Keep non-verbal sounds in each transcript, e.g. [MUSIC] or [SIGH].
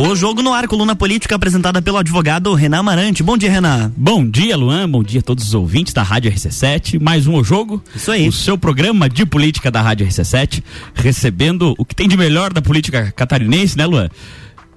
O Jogo no Ar, coluna política apresentada pelo advogado Renan Amarante. Bom dia, Renan. Bom dia, Luan. Bom dia a todos os ouvintes da Rádio RC7. Mais um O Jogo. Isso aí. O seu programa de política da Rádio RC7, recebendo o que tem de melhor da política catarinense, né, Luan?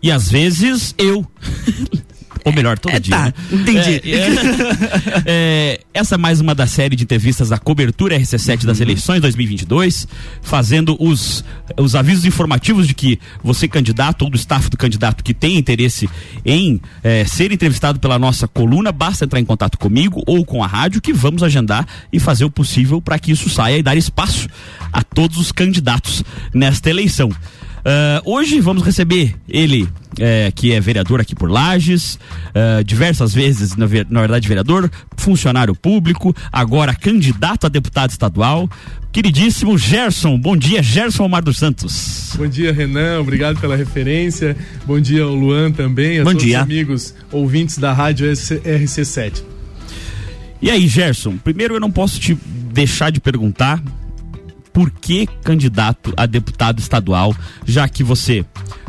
E às vezes eu. [LAUGHS] Ou melhor, todo é, dia. Tá, né? entendi. É, é, é, essa é mais uma da série de entrevistas da cobertura RC7 das eleições 2022, fazendo os, os avisos informativos de que você, candidato, ou do staff do candidato que tem interesse em é, ser entrevistado pela nossa coluna, basta entrar em contato comigo ou com a rádio, que vamos agendar e fazer o possível para que isso saia e dar espaço a todos os candidatos nesta eleição. Uh, hoje vamos receber ele, é, que é vereador aqui por Lages, uh, diversas vezes, na, na, verdade, vereador, funcionário público, agora candidato a deputado estadual. Queridíssimo Gerson, bom dia, Gerson Omar dos Santos. Bom dia, Renan, obrigado pela referência. Bom dia ao Luan também, a bom todos dia. os amigos ouvintes da Rádio RC7. E aí, Gerson, primeiro eu não posso te deixar de perguntar por que candidato a deputado estadual, já que você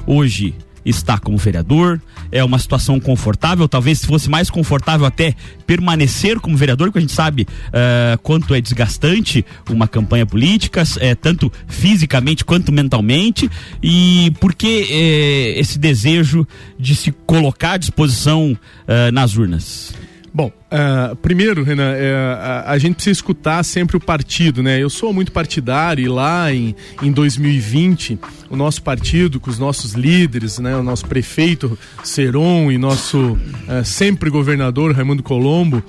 hoje está como vereador, é uma situação confortável, talvez se fosse mais confortável até permanecer como vereador, porque a gente sabe uh, quanto é desgastante uma campanha política, é, tanto fisicamente quanto mentalmente, e por que é, esse desejo de se colocar à disposição uh, nas urnas? Bom, uh, primeiro, Renan, uh, a, a, gente precisa escutar sempre o partido, né? Eu sou muito partidário e lá em, em 2020, o nosso partido, com os nossos líderes, né? O nosso prefeito Seron e nosso uh, sempre governador Raimundo Colombo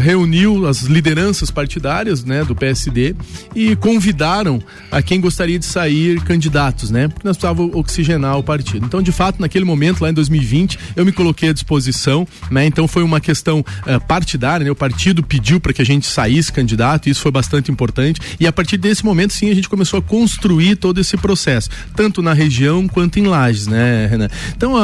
reuniu as lideranças partidárias, né? Do PSD e convidaram a quem gostaria de sair candidatos, né? Porque nós precisávamos oxigenar o partido. Então, de fato, naquele momento, lá em 2020, eu me coloquei à disposição, né? Então foi uma questão uh, partidária, né? O partido pediu para que a gente saísse candidato, e isso foi bastante importante. E a partir desse momento, sim, a gente começou a construir todo esse processo, tanto na região quanto em Lages, né, Renan? Então,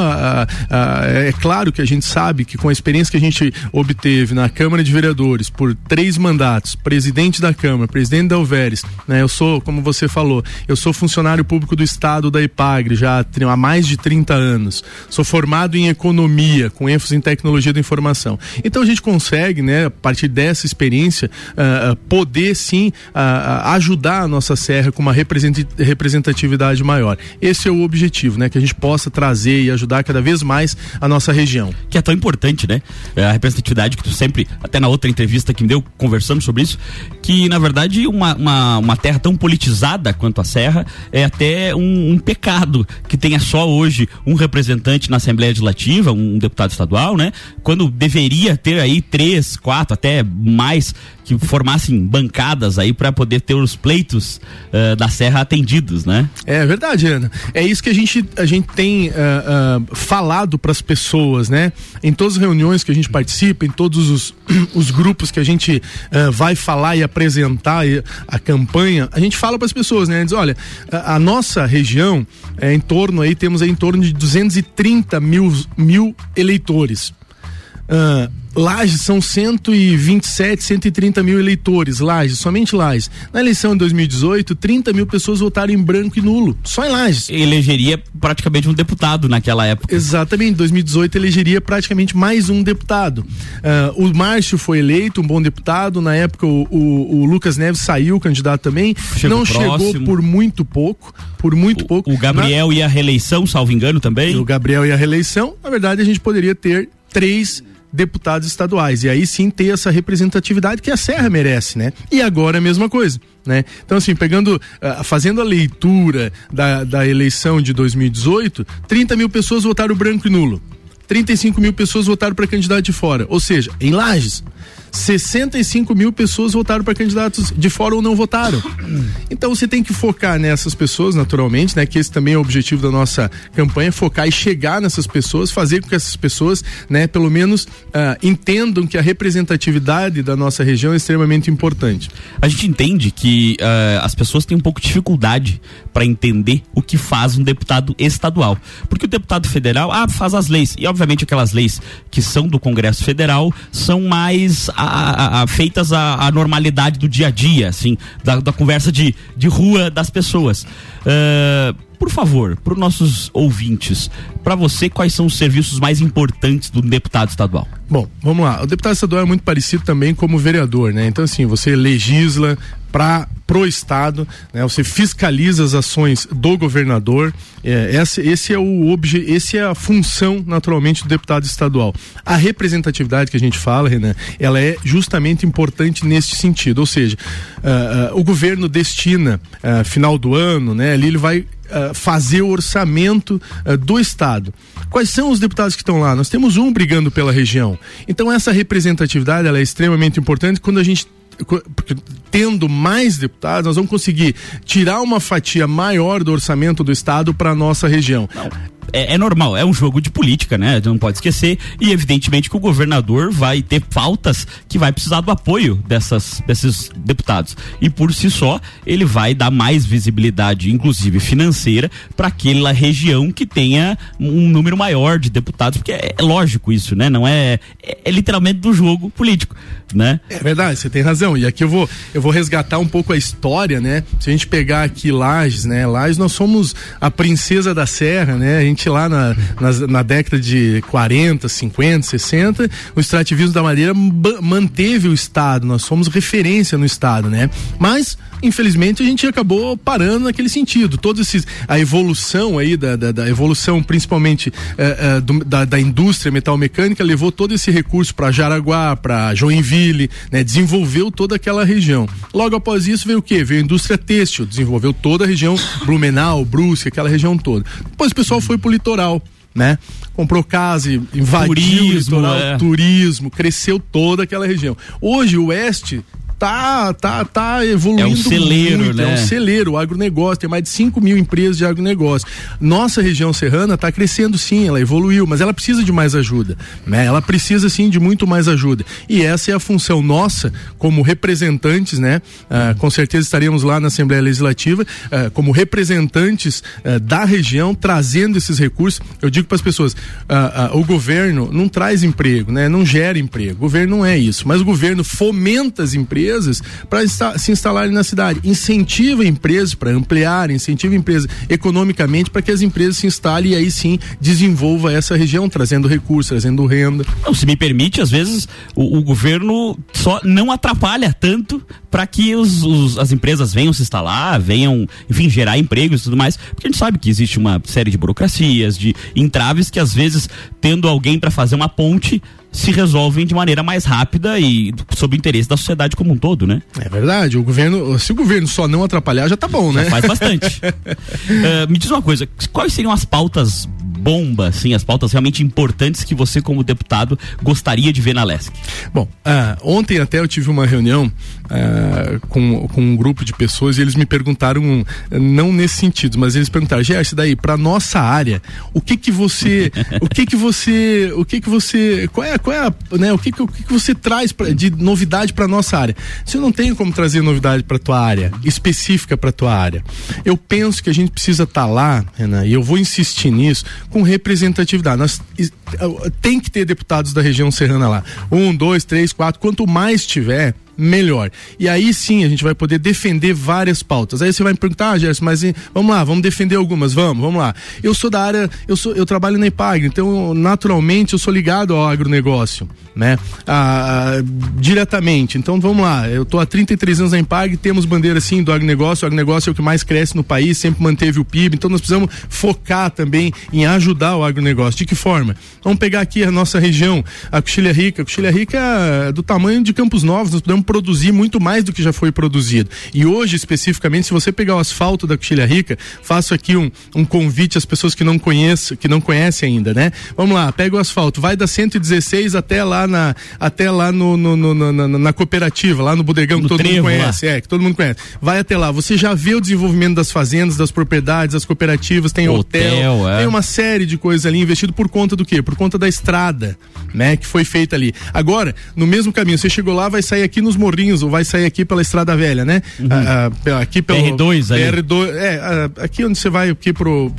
é claro que a gente sabe que com a experiência que a gente obteve na Câmara de Vereadores por três mandatos, presidente da Câmara, presidente da Alveres, né? Eu sou, como você falou, eu sou funcionário público do Estado da IPAGRE já há mais de 30 anos. Sou formado em economia, com ênfase em tecnologia da informação. Então a gente consegue, né, a partir dessa experiência, uh, poder sim uh, ajudar a nossa serra com uma representatividade maior. Esse é o objetivo, né, que a gente possa trazer e ajudar cada vez mais a nossa região. Que é tão importante, né? É a representatividade que tu sempre, até na outra entrevista que me deu, conversando sobre isso, que na verdade uma, uma, uma terra tão politizada quanto a serra é até um, um pecado que tenha só hoje um representante na Assembleia Legislativa, um deputado estadual, né? Quando deveria ter aí três, quatro, até mais que formassem bancadas aí para poder ter os pleitos uh, da Serra atendidos, né? É verdade, Ana. É isso que a gente, a gente tem uh, uh, falado para as pessoas, né? Em todas as reuniões que a gente participa, em todos os, [CLEARS THROAT] os grupos que a gente vai falar e apresentar a campanha, a gente fala para as pessoas, né? Diz, olha, a, a, nossa região é em torno aí, temos aí em torno de 230 mil, mil eleitores. Uh, Lages são 127, 130 mil eleitores, Lages, somente Lages. Na eleição de 2018, 30 mil pessoas votaram em branco e nulo, só em Lages. Elegeria praticamente um deputado naquela época. Exatamente, em 2018 elegeria praticamente mais um deputado. Uh, o Márcio foi eleito, um bom deputado, na época o, o, o Lucas Neves saiu candidato também, chegou não próximo. chegou por muito pouco, por muito o, pouco. O Gabriel na... e a reeleição, salvo engano também. O Gabriel e a reeleição, na verdade a gente poderia ter três deputados estaduais. E aí sim ter essa representatividade que a Serra merece, né? E agora é a mesma coisa. Né? Então, assim, pegando, uh, fazendo a leitura da, da eleição de 2018, 30 mil pessoas votaram branco e nulo. 35 mil pessoas votaram para candidato de fora. Ou seja, em Lages, 65 mil pessoas votaram para candidatos de fora ou não votaram. Então você tem que focar nessas pessoas, naturalmente, né? Que esse também é o objetivo da nossa campanha, focar e chegar nessas pessoas, fazer com que essas pessoas, né, pelo menos uh, entendam que a representatividade da nossa região é extremamente importante. A gente entende que uh, as pessoas têm um pouco de dificuldade para entender o que faz um deputado estadual. Porque o deputado federal, ah, faz as leis. E obviamente aquelas leis que são do Congresso Federal são mais a, a, feitas à, normalidade do dia a dia, assim, da, da conversa de, de rua das pessoas. Uh, por favor, para os nossos ouvintes, para você, quais são os serviços mais importantes do deputado estadual? Bom, vamos lá. O deputado estadual é muito parecido também como vereador, né? Então, assim, você legisla para pro estado, né? Você fiscaliza as ações do governador. É, esse, esse é o obje, esse é a função naturalmente do deputado estadual. A representatividade que a gente fala, Renan, ela é justamente importante nesse sentido. Ou seja, uh, uh, o governo destina uh, final do ano, né? Ali ele vai fazer o orçamento do estado. Quais são os deputados que estão lá? Nós temos um brigando pela região. Então essa representatividade ela é extremamente importante quando a gente porque tendo mais deputados, nós vamos conseguir tirar uma fatia maior do orçamento do Estado para nossa região. Não é, é, normal, é um jogo de política, né? Não pode esquecer. E evidentemente que o governador vai ter faltas que vai precisar do apoio dessas, desses deputados. E por si só, ele vai dar mais visibilidade, inclusive financeira, para aquela região que tenha um número maior de deputados, porque é, é lógico isso, né? Não é, é, é literalmente do jogo político, né? É verdade, você tem razão. E aqui eu vou, eu vou resgatar um pouco a história, né? Se a gente pegar aqui Lages, né? Lages nós somos a princesa da serra, né? A gente gente lá na, na, na, década de 40, 50, 60, o extrativismo da madeira manteve o Estado, nós somos referência no Estado, né? Mas infelizmente a gente acabou parando naquele sentido. Todos esses a evolução aí da, da, da evolução principalmente eh, eh, do, da, da indústria metalmecânica levou todo esse recurso para Jaraguá, para Joinville, né? Desenvolveu toda aquela região. Logo após isso veio o quê? Veio a indústria têxtil, desenvolveu toda a região Blumenau, Brusque, aquela região toda. Depois o pessoal foi pro litoral né? Comprou casa, invadiu turismo, o litoral, é. turismo, cresceu toda aquela região. Hoje o oeste tá, tá, tá evoluindo. É um celeiro, muito, né? É um celeiro, o agronegócio, tem mais de 5 mil empresas de agronegócio. Nossa região serrana está crescendo sim, ela evoluiu, mas ela precisa de mais ajuda, né? Ela precisa sim de muito mais ajuda. E essa é a função nossa como representantes, né? Ah, com certeza estaremos lá na Assembleia Legislativa ah, como representantes ah, da região, trazendo esses recursos. Eu digo para as pessoas, o governo não traz emprego, né? Não gera emprego. O governo não é isso, mas o governo fomenta as empresas empresas para se instalarem na cidade. Incentiva empresas para ampliar, incentiva empresas economicamente para que as empresas se instalem e aí sim desenvolva essa região, trazendo recursos, trazendo renda. Não, se me permite, às vezes o, o governo só não atrapalha tanto para que os, os, as empresas venham se instalar, venham, enfim, gerar empregos e tudo mais, porque a gente sabe que existe uma série de burocracias, de entraves que às vezes, tendo alguém para fazer uma ponte, se resolvem de maneira mais rápida e sob o interesse da sociedade como um todo, né? É verdade. O governo, se o governo só não atrapalhar, já tá bom, né? Já faz bastante. uh, [LAUGHS] me diz uma coisa, quais seriam as pautas bomba, assim, as pautas realmente importantes que você, como deputado, gostaria de ver na LESC? Bom, uh, ontem até eu tive uma reunião uh, com, com um grupo de pessoas e eles me perguntaram, não nesse sentido, mas eles perguntaram, Gerson, daí, para nossa área, o que que você, o que que você, o que que você, qual é, qual é a, né, o que o que você traz pra, de novidade para nossa área? Se eu não tenho como trazer novidade para tua área, específica para tua área, eu penso que a gente precisa estar tá lá, Renan, e eu vou insistir nisso, com representatividade. Nós tem que ter deputados da região serrana lá. Um, dois, três, quatro. Quanto mais tiver, melhor. E aí sim a gente vai poder defender várias pautas. Aí você vai me perguntar, ah, Gerson, mas vamos lá, vamos defender algumas, vamos, vamos lá. Eu sou da área, eu sou, eu trabalho na IPAG, então naturalmente eu sou ligado ao agronegócio, né? Ah, diretamente. Então vamos lá, eu tô há 33 anos na IPAG, temos bandeira sim do agronegócio, o agronegócio é o que mais cresce no país, sempre manteve o PIB, então nós precisamos focar também em ajudar o agronegócio. De que forma? Vamos pegar aqui a nossa região, a Coxilha Rica. A Coxilha Rica é do tamanho de Campos Novos, nós podemos produzir muito mais do que já foi produzido. E hoje, especificamente, se você pegar o asfalto da Coxilha Rica, faço aqui um, um convite às pessoas que não conhecem, que não conhecem ainda, né? Vamos lá, pega o asfalto, vai da 116 até lá na, até lá no, no, no, no na, na, cooperativa, lá no bodegão que todo trevo, mundo conhece, lá. é, que todo mundo conhece. Vai até lá, você já vê o desenvolvimento das fazendas, das propriedades, das cooperativas, tem hotel, hotel é. tem uma série de coisas ali investido por conta do quê? Por conta da estrada, né? Que foi feita ali. Agora, no mesmo caminho, você chegou lá, vai sair aqui no nos morrinhos, ou vai sair aqui pela Estrada Velha, né? Uhum. Ah, ah, aqui pelo R2 aí. R2, é, ah, aqui onde você vai aqui pro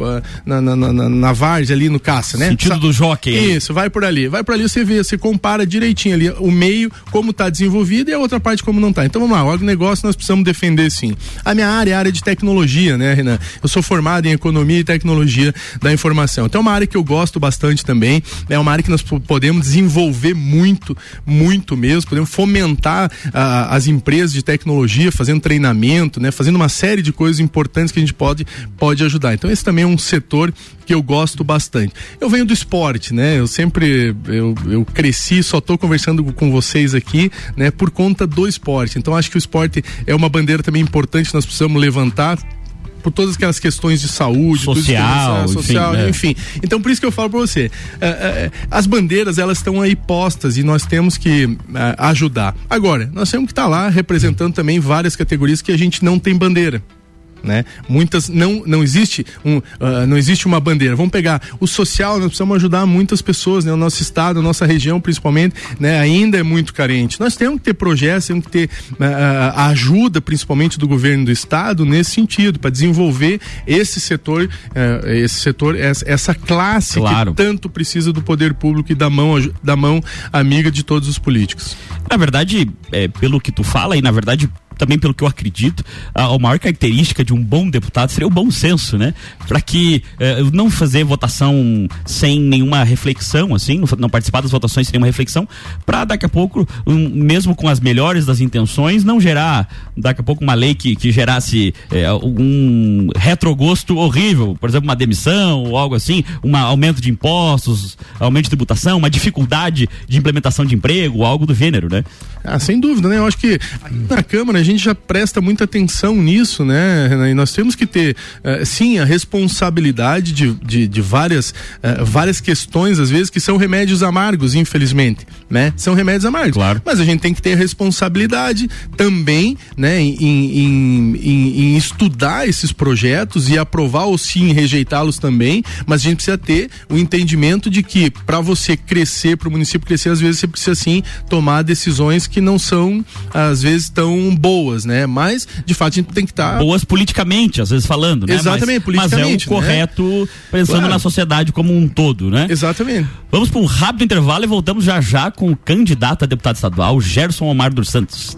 na, na, na, na Várzea ali no Caça, né? Sentido Sa do Jockey. Isso, vai por ali. Vai por ali, você vê, você compara direitinho ali o meio como está desenvolvido e a outra parte como não está. Então vamos lá, o negócio nós precisamos defender sim. A minha área é a área de tecnologia, né, Renan? Eu sou formado em economia e tecnologia da informação. Então é uma área que eu gosto bastante também. É uma área que nós podemos desenvolver muito, muito mesmo. Podemos fomentar as empresas de tecnologia, fazendo treinamento, né? Fazendo uma série de coisas importantes que a gente pode, pode ajudar. Então esse também é um setor que eu gosto bastante. Eu venho do esporte, né? Eu sempre eu, eu cresci, só estou conversando com vocês aqui, né, por conta do esporte. Então acho que o esporte é uma bandeira também importante nós precisamos levantar por todas aquelas questões de saúde, social, social enfim, enfim. Então por isso que eu falo para você, é, é, as bandeiras elas estão aí postas e nós temos que é, ajudar. Agora, nós temos que estar tá lá representando também várias categorias que a gente não tem bandeira né? Muitas não não existe um uh, não existe uma bandeira. Vamos pegar o social, nós precisamos ajudar muitas pessoas, né? O nosso estado, a nossa região principalmente, né? Ainda é muito carente. Nós temos que ter projetos, temos que ter uh, a ajuda principalmente do governo do estado nesse sentido para desenvolver esse setor, uh, esse setor essa, essa classe claro. que tanto precisa do poder público e da mão da mão amiga de todos os políticos. Na verdade, é, pelo que tu fala e na verdade também pelo que eu acredito, a, a maior característica de um bom deputado seria o bom senso, né? Para que eh, não fazer votação sem nenhuma reflexão, assim, não, participar das votações sem nenhuma reflexão, para daqui a pouco, um, mesmo com as melhores das intenções, não gerar daqui a pouco uma lei que, que gerasse eh, um retrogosto horrível, por exemplo, uma demissão ou algo assim, um aumento de impostos, aumento de tributação, uma dificuldade de implementação de emprego, algo do gênero, né? Ah, sem dúvida, né? Eu acho que na Câmara a gente já presta muita atenção nisso, né? E nós temos que ter, uh, sim, a responsabilidade de, de, de várias, uh, várias questões, às vezes, que são remédios amargos, infelizmente, né? São remédios amargos. Claro. Mas a gente tem que ter a responsabilidade também, né? Em, em, em, em estudar esses projetos e aprovar ou sim rejeitá-los também, mas a gente precisa ter o entendimento de que para você crescer, para o município crescer, às vezes você precisa sim tomar decisões que não são, às vezes, tão boas, né? Mas, de fato, a gente tem que estar. Tá... Boas politicamente, às vezes falando, né? Exatamente, mas, politicamente. Mas é o correto né? pensando claro. na sociedade como um todo, né? Exatamente. Vamos para um rápido intervalo e voltamos já já com o candidato a deputado estadual, Gerson Omar dos Santos.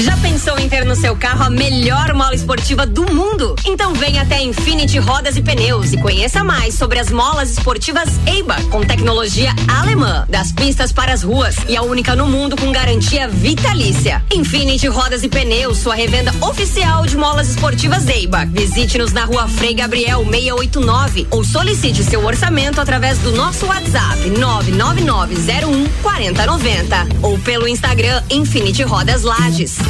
Já pensou em ter no seu carro a melhor mola esportiva do mundo? Então venha até Infinity Rodas e Pneus e conheça mais sobre as molas esportivas EIBA, com tecnologia alemã, das pistas para as ruas e a única no mundo com garantia vitalícia. Infinity Rodas e Pneus, sua revenda oficial de molas esportivas EIBA. Visite-nos na rua Frei Gabriel 689 ou solicite seu orçamento através do nosso WhatsApp 99901 4090 ou pelo Instagram Infinity Rodas Lages.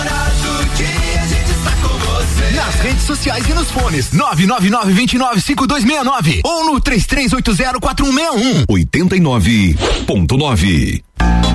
nas redes sociais e nos fones 999 29 5269 ou no 3380 4161. 89.9.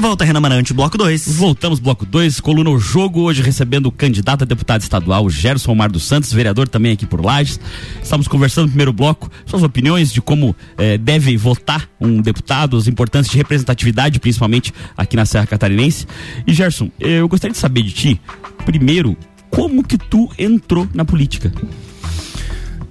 Volta, Renan Marante, bloco 2. Voltamos, bloco 2, coluna O Jogo, hoje recebendo o candidato a deputado estadual, Gerson Omar dos Santos, vereador também aqui por Lages. Estamos conversando no primeiro bloco suas opiniões de como eh, deve votar um deputado, as importâncias de representatividade, principalmente aqui na Serra Catarinense. E Gerson, eu gostaria de saber de ti, primeiro, como que tu entrou na política?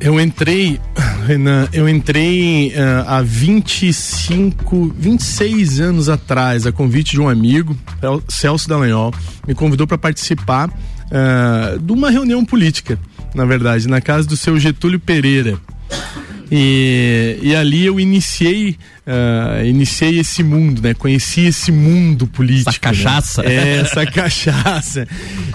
Eu entrei, Renan, eu entrei uh, há 25, 26 anos atrás, a convite de um amigo, Celso Dallagnol, me convidou para participar uh, de uma reunião política, na verdade, na casa do seu Getúlio Pereira. E, e ali eu iniciei uh, iniciei esse mundo, né? Conheci esse mundo político. Essa cachaça. Né? É, essa [LAUGHS] cachaça.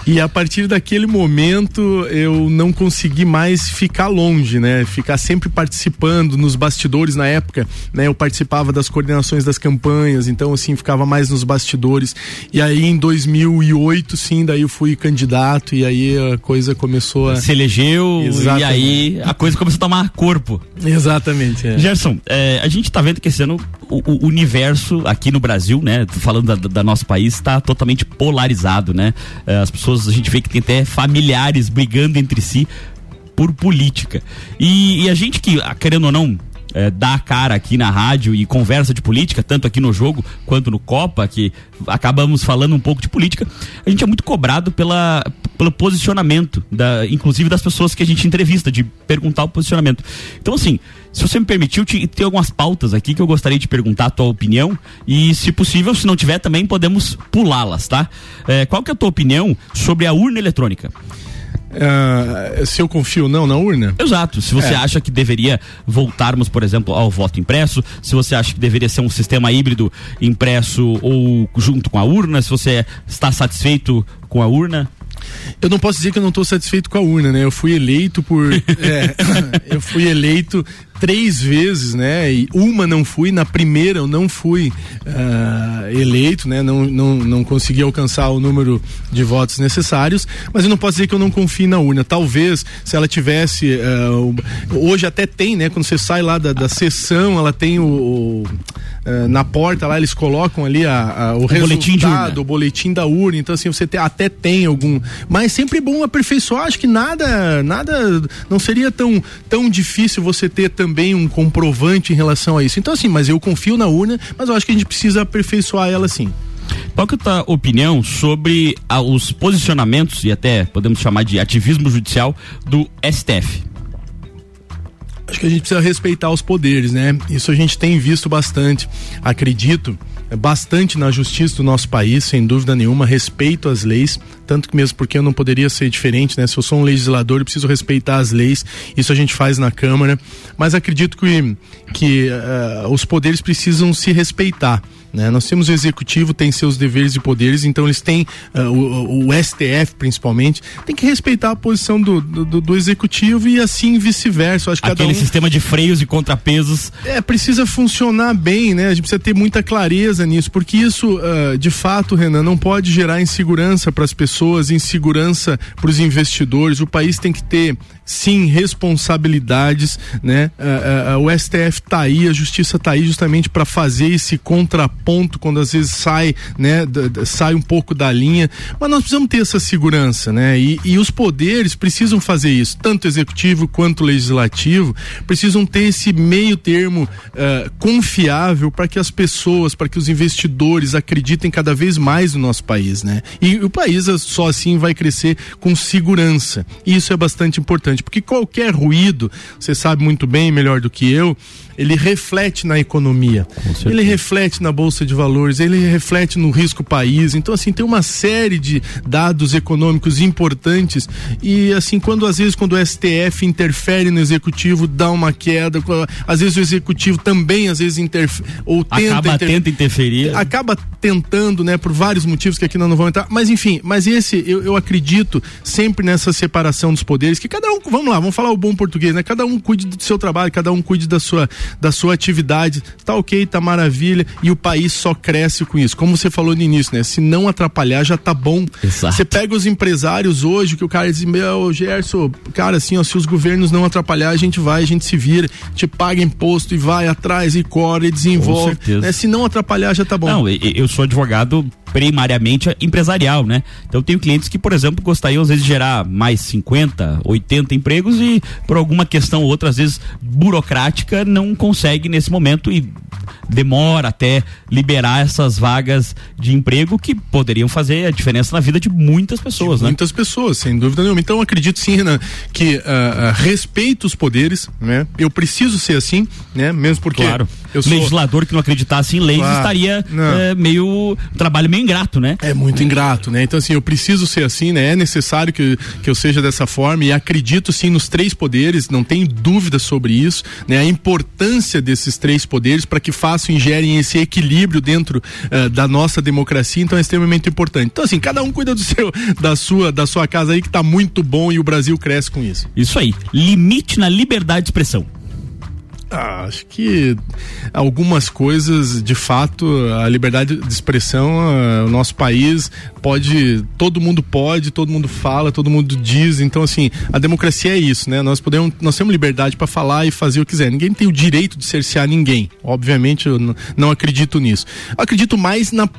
E a partir daquele momento eu não consegui mais ficar longe, né? Ficar sempre participando nos bastidores na época, né? Eu participava das coordenações das campanhas, então assim ficava mais nos bastidores. E aí em 2008, sim, daí eu fui candidato e aí a coisa começou a se elegeu Exatamente. e aí a coisa começou a tomar corpo. Exatamente. É. Gerson, é, a gente tá vendo que esse o, o, universo aqui no Brasil, né? Falando da, da nosso país, está totalmente polarizado, né? É, as pessoas, a gente vê que tem até familiares brigando entre si por política. E, e a gente que, ah, querendo ou não, é, dá a cara aqui na rádio e conversa de política, tanto aqui no jogo quanto no Copa, que acabamos falando um pouco de política, a gente é muito cobrado pela, pelo posicionamento, da, inclusive das pessoas que a gente entrevista, de perguntar o posicionamento. Então, assim, se você me permitiu, tem algumas pautas aqui que eu gostaria de perguntar a tua opinião e, se possível, se não tiver também, podemos pulá-las, tá? É, qual que é a tua opinião sobre a urna eletrônica? Uh, se eu confio ou não na urna? Exato. Se você é. acha que deveria voltarmos, por exemplo, ao voto impresso, se você acha que deveria ser um sistema híbrido impresso ou junto com a urna, se você está satisfeito com a urna? Eu não posso dizer que eu não estou satisfeito com a urna, né? Eu fui eleito por. [LAUGHS] é, eu fui eleito três vezes, né? E uma não fui, na primeira eu não fui uh, eleito, né? Não, não, não consegui alcançar o número de votos necessários, mas eu não posso dizer que eu não confio na urna. Talvez, se ela tivesse. Uh, hoje até tem, né? Quando você sai lá da, da sessão, ela tem o. o uh, na porta lá, eles colocam ali a, a o, o, resultado, o boletim da urna. Então, assim, você te, até tem algum. Mas sempre bom aperfeiçoar. Acho que nada, nada. Não seria tão, tão difícil você ter também um comprovante em relação a isso. Então, assim, mas eu confio na urna, mas eu acho que a gente precisa aperfeiçoar ela sim. Qual que é a tua opinião sobre ah, os posicionamentos e até podemos chamar de ativismo judicial do STF? Acho que a gente precisa respeitar os poderes, né? Isso a gente tem visto bastante. Acredito bastante na justiça do nosso país, sem dúvida nenhuma, respeito às leis, tanto que mesmo porque eu não poderia ser diferente, né? Se eu sou um legislador, eu preciso respeitar as leis, isso a gente faz na Câmara, mas acredito que, que uh, os poderes precisam se respeitar Né? Nós temos o executivo, tem seus deveres e poderes, então eles têm, uh, o, o, STF principalmente, tem que respeitar a posição do, do, do executivo e assim vice-versa. Aquele um, sistema de freios e contrapesos. É, precisa funcionar bem, né? A gente precisa ter muita clareza nisso, porque isso, uh, de fato, Renan, não pode gerar insegurança para as pessoas, insegurança para os investidores. O país tem que ter sim responsabilidades, né? Uh, o STF tá aí, a justiça tá aí justamente para fazer esse contraponto quando às vezes sai, né? sai um pouco da linha, mas nós precisamos ter essa segurança, né? E, e os poderes precisam fazer isso, tanto executivo quanto legislativo, precisam ter esse meio termo uh, confiável para que as pessoas, para que os investidores acreditem cada vez mais no nosso país, né? E o país só assim vai crescer com segurança. E isso é bastante importante, porque qualquer ruído, você sabe muito bem, melhor do que eu, ele reflete na economia, ele reflete na bolsa de valores, ele reflete no risco país. Então, assim, tem uma série de dados econômicos importantes e, assim, quando às vezes quando o STF interfere no executivo, dá uma queda. Às vezes o executivo também, às vezes, interfere ou tenta, acaba tenta interferir. Acaba tentando, né, por vários motivos que aqui nós não vamos entrar. Mas, enfim, mas esse, eu, eu acredito sempre nessa separação dos poderes, que cada um, vamos lá, vamos falar o bom português, né? Cada um cuide do seu trabalho, cada um cuide da sua da sua atividade, tá ok, tá maravilha, e o país só cresce com isso. Como você falou no início, né? Se não atrapalhar, já tá bom. Exato. Você pega os empresários hoje, que o cara diz, meu, Gerson, cara, assim, ó, se os governos não atrapalhar, a gente vai, a gente se vira, te paga imposto e vai atrás e corre e desenvolve. Né? Se não atrapalhar, já tá bom. Não, eu sou advogado primariamente empresarial, né? Então tenho clientes que, por exemplo, gostariam às vezes de gerar mais 50, 80 empregos e por alguma questão ou outra, às vezes burocrática, não consegue nesse momento e demora até liberar essas vagas de emprego que poderiam fazer a diferença na vida de muitas pessoas, de né? Muitas pessoas, sem dúvida nenhuma. Então acredito sim, Renan, que uh, uh, respeito os poderes, né? Eu preciso ser assim, né? Mesmo porque claro. eu sou legislador que não acreditasse em leis claro. estaria é, meio trabalho meio ingrato, né? É muito ingrato, né? Então assim, eu preciso ser assim, né? É necessário que, que eu seja dessa forma e acredito sim nos três poderes, não tenho dúvida sobre isso, né? A importância desses três poderes para que façam e gerem esse equilíbrio dentro uh, da nossa democracia, então é extremamente importante. Então assim, cada um cuida do seu, da sua, da sua casa aí que está muito bom e o Brasil cresce com isso. Isso aí. Limite na liberdade de expressão. Ah, acho que algumas coisas, de fato, a liberdade de expressão, uh, o nosso país pode, todo mundo pode, todo mundo fala, todo mundo diz. Então, assim, a democracia é isso, né? Nós podemos, nós temos liberdade para falar e fazer o que quiser. Ninguém tem o direito de cercear ninguém. Obviamente, eu não acredito nisso. Eu acredito mais na,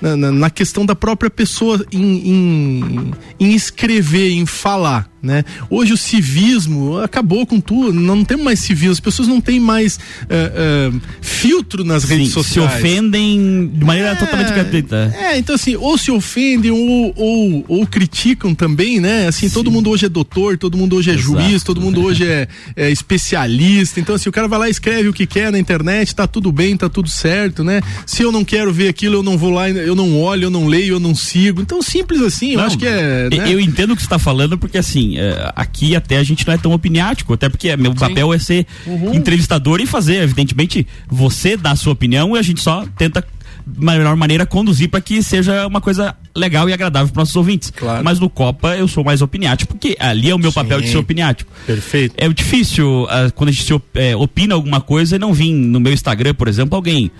na, na questão da própria pessoa em, em, em escrever, em falar né? Hoje o civismo acabou com tudo, não temos mais civismo, as pessoas não têm mais uh, uh, filtro nas Sim, redes sociais. Se ofendem de maneira é, totalmente gratuita. É, então assim, ou se ofendem ou, ou, ou criticam também, né? Assim, Sim. todo mundo hoje é doutor, todo mundo hoje é Exato. juiz, todo mundo hoje é, é, especialista. Então, assim, o cara vai lá e escreve o que quer na internet, tá tudo bem, tá tudo certo, né? Se eu não quero ver aquilo, eu não vou lá, eu não olho, eu não leio, eu não sigo. Então, simples assim, eu acho que é. Né? Eu entendo o que você está falando, porque assim, é, aqui até a gente não é tão opiniático, até porque meu Sim. papel é ser uhum. entrevistador e fazer, evidentemente, você dá a sua opinião e a gente só tenta melhor maneira conduzir para que seja uma coisa legal e agradável para nossos ouvintes. Claro. Mas no Copa eu sou mais opiniático, porque ali é o meu Sim. papel de ser opiniático. Perfeito. É difícil uh, quando a gente é, opina alguma coisa e não vir no meu Instagram, por exemplo, alguém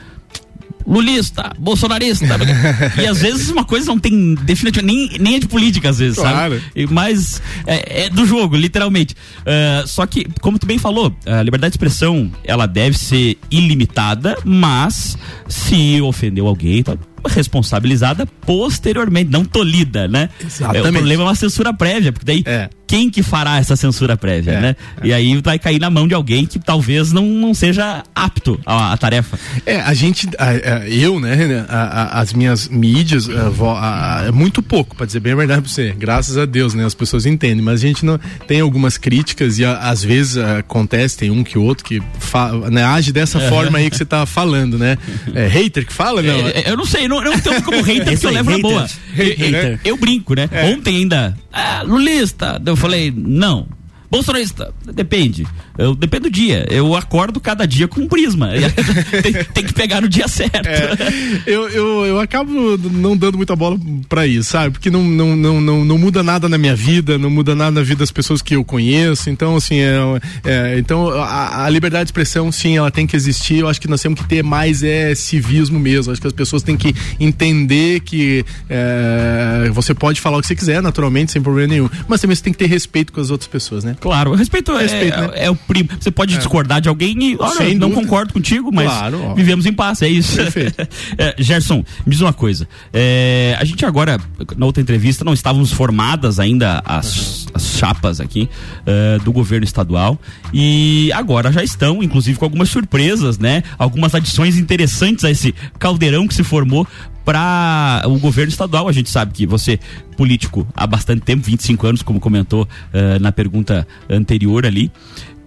lulista, bolsonarista. [LAUGHS] e às vezes uma coisa não tem definitivamente nem, nem é de política, às vezes, claro. sabe? Mas é, é, do jogo, literalmente. Uh, só que, como tu bem falou, a liberdade de expressão ela deve ser ilimitada, mas se ofendeu alguém, tá, responsabilizada posteriormente, não tolhida, né? Exatamente. É, o problema é uma censura prévia, porque daí é. quem que fará essa censura prévia, é, né? É. E aí vai cair na mão de alguém que talvez não, não seja apto à, à tarefa. É, a gente, a, a, eu, né, a, as minhas mídias, é muito pouco, para dizer bem a verdade pra você, graças a Deus, né, as pessoas entendem, mas a gente não tem algumas críticas e às vezes acontece, tem um que outro que fa, né, age dessa forma aí que você tá falando, né? É hater que fala, não? É, eu não sei, não, não tenho como hater porque eu levo na boa. Eu, eu, eu, brinco, né? É. Ontem ainda, ah, lulista. Eu falei, não. Bolsonarista, depende. Eu, depende do dia. Eu acordo cada dia com um prisma. [LAUGHS] tem, tem, que pegar no dia certo. É, eu, eu, eu acabo não dando muita bola para isso, sabe? Porque não, não, não, não, não muda nada na minha vida, não muda nada na vida das pessoas que eu conheço. Então, assim, é, é então a, a, liberdade de expressão, sim, ela tem que existir. Eu acho que nós temos que ter mais é civismo mesmo. Acho que as pessoas têm que entender que é, você pode falar o que você quiser, naturalmente, sem problema nenhum. Mas também você tem que ter respeito com as outras pessoas, né? Claro, respeito, é, respeito é, né? é, o primo. Você pode é. discordar de alguém e, olha, sem não dúvida. concordo contigo, mas claro, vivemos em paz, é isso. [LAUGHS] é, Gerson, me diz uma coisa. É, a gente agora, na outra entrevista, não estávamos formadas ainda as, as chapas aqui uh, do governo estadual e agora já estão, inclusive com algumas surpresas, né? Algumas adições interessantes a esse caldeirão que se formou para o governo estadual. A gente sabe que você, político há bastante tempo, 25 anos, como comentou uh, na pergunta anterior ali.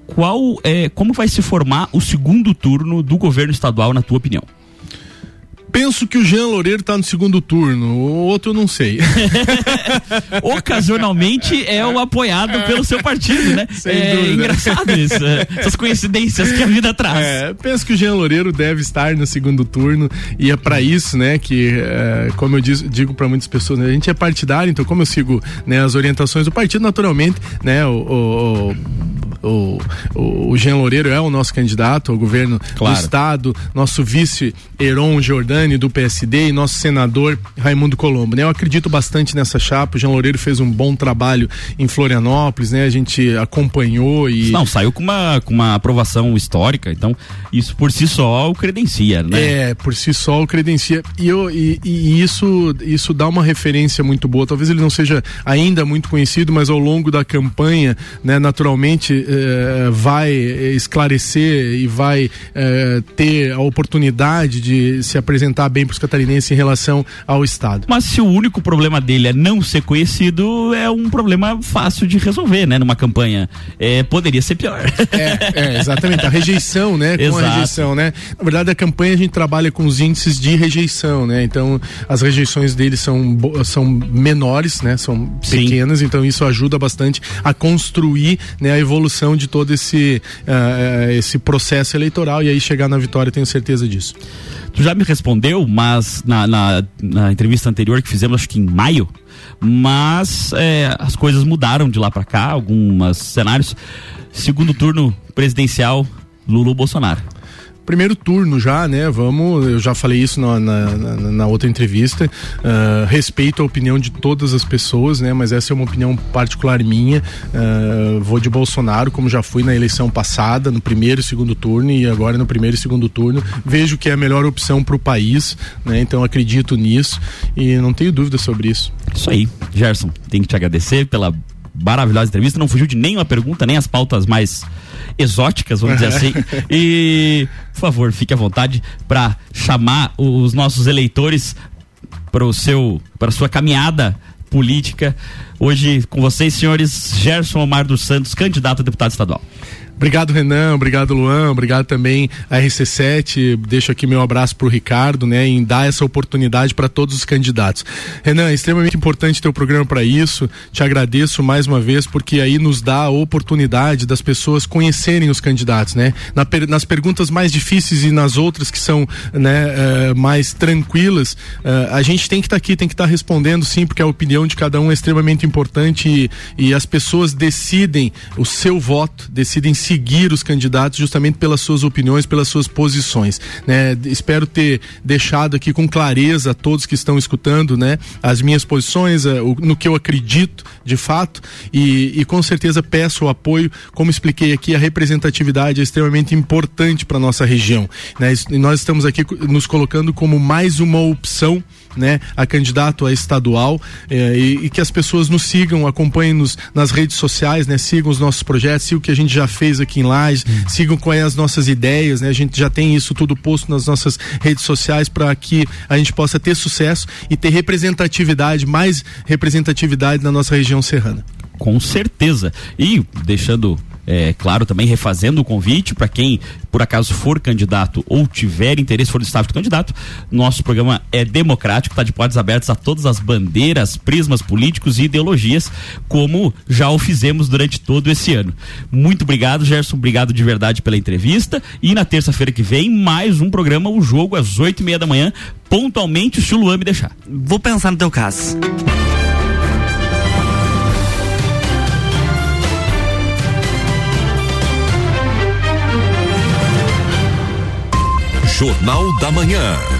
Qual é, como vai se formar o segundo turno do governo estadual, na tua opinião? Penso que o Jean Loureiro está no segundo turno, o outro eu não sei. [LAUGHS] Ocasionalmente é o apoiado pelo seu partido, né? Sem é dúvida. engraçado isso, é, essas coincidências que a vida traz. É, penso que o Jean Loureiro deve estar no segundo turno e é para isso, né, que é, como eu diz, digo para muitas pessoas, né, a gente é partidário, então como eu sigo né, as orientações do partido, naturalmente, né, o, o, o, o Jean Loureiro é o nosso candidato ao governo claro. do estado, nosso vice Heron Jordão do PSD e nosso senador Raimundo Colombo. Né? Eu acredito bastante nessa chapa. O João Loureiro fez um bom trabalho em Florianópolis, né? A gente acompanhou e. Não, saiu com uma, com uma aprovação histórica, então isso por si só o credencia, né? É, por si só o credencia. E, eu, e, e isso, isso dá uma referência muito boa. Talvez ele não seja ainda muito conhecido, mas ao longo da campanha, né, naturalmente eh, vai esclarecer e vai eh, ter a oportunidade de se apresentar bem para os catarinenses em relação ao Estado. Mas se o único problema dele é não ser conhecido, é um problema fácil de resolver, né? Numa campanha. É, poderia ser pior. É, é exatamente. A rejeição, né? Com Exato. a rejeição, né? Na verdade, a campanha a gente trabalha com os índices de rejeição, né? Então, as rejeições dele são, são menores, né? São pequenas, Sim. então isso ajuda bastante a construir né, a evolução de todo esse, uh, esse processo eleitoral e aí chegar na vitória, tenho certeza disso. Tu já me respondeu, mas na, na, na entrevista anterior que fizemos, acho que em maio, mas é, as coisas mudaram de lá para cá, alguns cenários. Segundo turno presidencial, Lula Bolsonaro primeiro turno já, né? Vamos, eu já falei isso na, na, na outra entrevista. Uh, respeito a opinião de todas as pessoas, né? Mas essa é uma opinião particular minha. Uh, vou de Bolsonaro, como já fui na eleição passada, no primeiro e segundo turno, e agora no primeiro e segundo turno. Vejo que é a melhor opção para o país, né? Então acredito nisso e não tenho dúvida sobre isso. Isso aí, Gerson, tenho que te agradecer pela maravilhosa entrevista, não fugiu de nenhuma pergunta, nem as pautas mais exóticas, vamos dizer assim. [LAUGHS] E, por favor, fique à vontade para chamar os nossos eleitores para o seu, para sua caminhada política. Hoje com vocês, senhores Gerson Omar dos Santos, candidato a deputado estadual. Obrigado, Renan. Obrigado, Luan. Obrigado também a RC7. Deixo aqui meu abraço para o Ricardo, né, em dar essa oportunidade para todos os candidatos. Renan, é extremamente importante ter o programa para isso. Te agradeço mais uma vez, porque aí nos dá a oportunidade das pessoas conhecerem os candidatos, né? Na, nas perguntas mais difíceis e nas outras que são né, uh, mais tranquilas, uh, a gente tem que estar tá aqui, tem que estar tá respondendo sim, porque a opinião de cada um é extremamente importante e, e as pessoas decidem o seu voto, decidem seguir os candidatos justamente pelas suas opiniões, pelas suas posições. Né? Espero ter deixado aqui com clareza a todos que estão escutando né? as minhas posições, o, no que eu acredito de fato e, e com certeza peço o apoio. Como expliquei aqui, a representatividade é extremamente importante para nossa região. Né? Nós estamos aqui nos colocando como mais uma opção né, a candidato a estadual eh, e, e, que as pessoas nos sigam, acompanhem-nos nas redes sociais, né, sigam os nossos projetos, sigam o que a gente já fez aqui em Lages, hum. sigam quais as nossas ideias, né, a gente já tem isso tudo posto nas nossas redes sociais para que a gente possa ter sucesso e ter representatividade, mais representatividade na nossa região serrana. Com certeza. E deixando É, claro, também refazendo o convite para quem por acaso for candidato ou tiver interesse, for do staff de candidato, nosso programa é democrático, está de portas abertas a todas as bandeiras, prismas políticos e ideologias, como já o fizemos durante todo esse ano. Muito obrigado, Gerson, obrigado de verdade pela entrevista e na terça-feira que vem, mais um programa, o jogo às oito e meia da manhã, pontualmente, se o Luan me deixar. Vou pensar no teu caso. Jornal da Manhã.